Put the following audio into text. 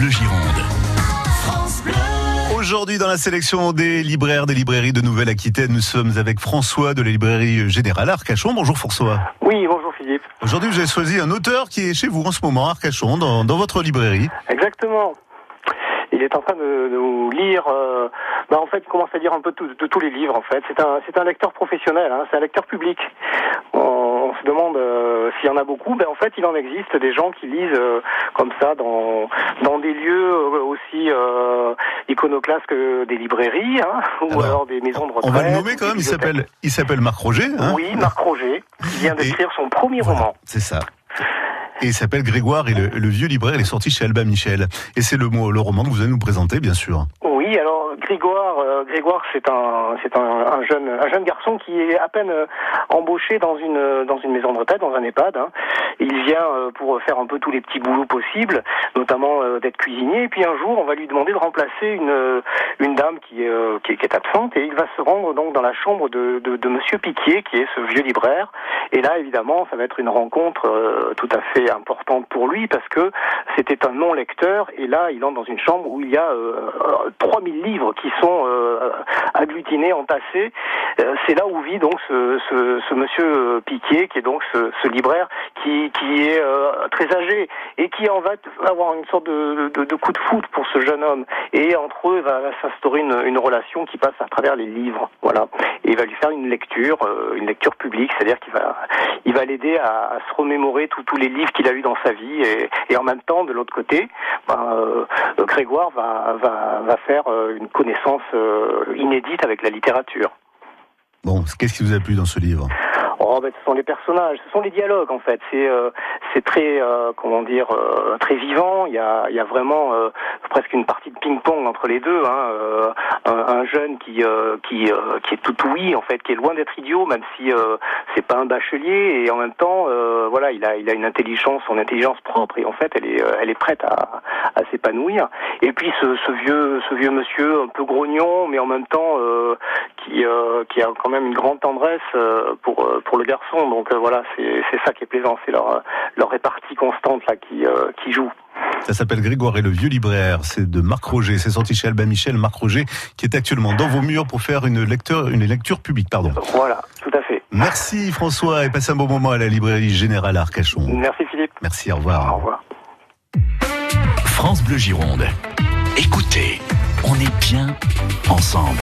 Bleu Gironde. Aujourd'hui, dans la sélection des libraires des librairies de Nouvelle-Aquitaine, nous sommes avec François de la librairie Générale Arcachon. Bonjour François. Oui, bonjour Philippe. Aujourd'hui, vous avez choisi un auteur qui est chez vous en ce moment, à Arcachon, dans, dans votre librairie. Exactement. Il est en train de, de nous lire, euh, bah en fait, il commence à lire un peu de tous les livres, en fait. C'est un, c'est un lecteur professionnel, hein, c'est un lecteur public. On se demande euh, s'il y en a beaucoup. Ben, en fait, il en existe des gens qui lisent euh, comme ça dans, dans des lieux euh, aussi iconoclastes que des librairies, hein, ou Alors, alors, des maisons de retraite. On va le nommer quand même, il s'appelle, il s'appelle Marc Roger. Hein Oui, Marc Roger, qui vient d'écrire son premier Voilà, roman. c'est ça. Et il s'appelle Grégoire et le, le vieux libraire, il est sorti chez Albin Michel. Et c'est le, le roman que vous allez nous présenter, bien sûr. Oui, alors Grégoire, Grégoire, c'est un, c'est un, un jeune, un jeune garçon qui est à peine embauché dans une, euh, dans une maison de retraite, dans un EHPAD. hein. Il vient euh, pour faire un peu tous les petits boulots possibles, notamment euh, d'être cuisinier. Et puis un jour, on va lui demander de remplacer une, une dame qui est, qui est, absente, et il va se rendre donc dans la chambre de, de, de Monsieur Piquier, qui est ce vieux libraire. Et là, évidemment, ça va être une rencontre tout à fait importante pour lui parce que c'était un non-lecteur et là, il entre dans une chambre où il y a euh, euh, 3000 livres qui sont agglutinés, entassés. Euh, c'est là où vit donc ce, monsieur euh, Piquier, qui est donc ce, libraire qui, qui est euh, très âgé et qui en va avoir une sorte de, coup de foot pour ce jeune homme. Et entre eux, va, va s'instaurer une, une relation qui passe à travers les livres. Voilà. Il va lui faire une lecture, euh, une lecture publique, c'est-à-dire qu'il va, il va l'aider à, se remémorer tous les livres qu'il a eu dans sa vie. Et, en même temps, de l'autre côté, ben, euh, Grégoire va, va, faire euh, une connaissance inédite avec la littérature. Bon, qu'est-ce qui vous a plu dans ce livre? Oh, ben, ce sont les personnages, ce sont les dialogues en fait. C'est euh, c'est très euh, comment dire euh, très vivant. Il y a il y a vraiment euh, presque une partie de ping-pong entre les deux. Hein. Euh, un, un jeune qui euh, qui qui est tout oui en fait, qui est loin d'être idiot, même si c'est pas un bachelier et en même temps voilà il a il a une intelligence, son intelligence propre et en fait elle est elle est prête à à s'épanouir. Et puis ce, ce vieux ce vieux monsieur un peu grognon, mais en même temps qui euh, qui a quand même une grande tendresse euh, pour euh, pour le garçon. Donc euh, voilà, c'est c'est ça qui est plaisant, c'est leur leur répartie constante là qui euh, qui joue. Ça s'appelle Grégoire et le vieux libraire. C'est de Marc Roger. C'est sorti chez Albin Michel. Marc Roger, qui est actuellement dans vos murs pour faire une lecture, une lecture publique, pardon. Voilà, tout à fait. Merci François et passez un bon moment à la librairie Générale Arcachon. Merci Philippe. Merci, au revoir. Au revoir. France Bleu Gironde. Écoutez, on est bien ensemble.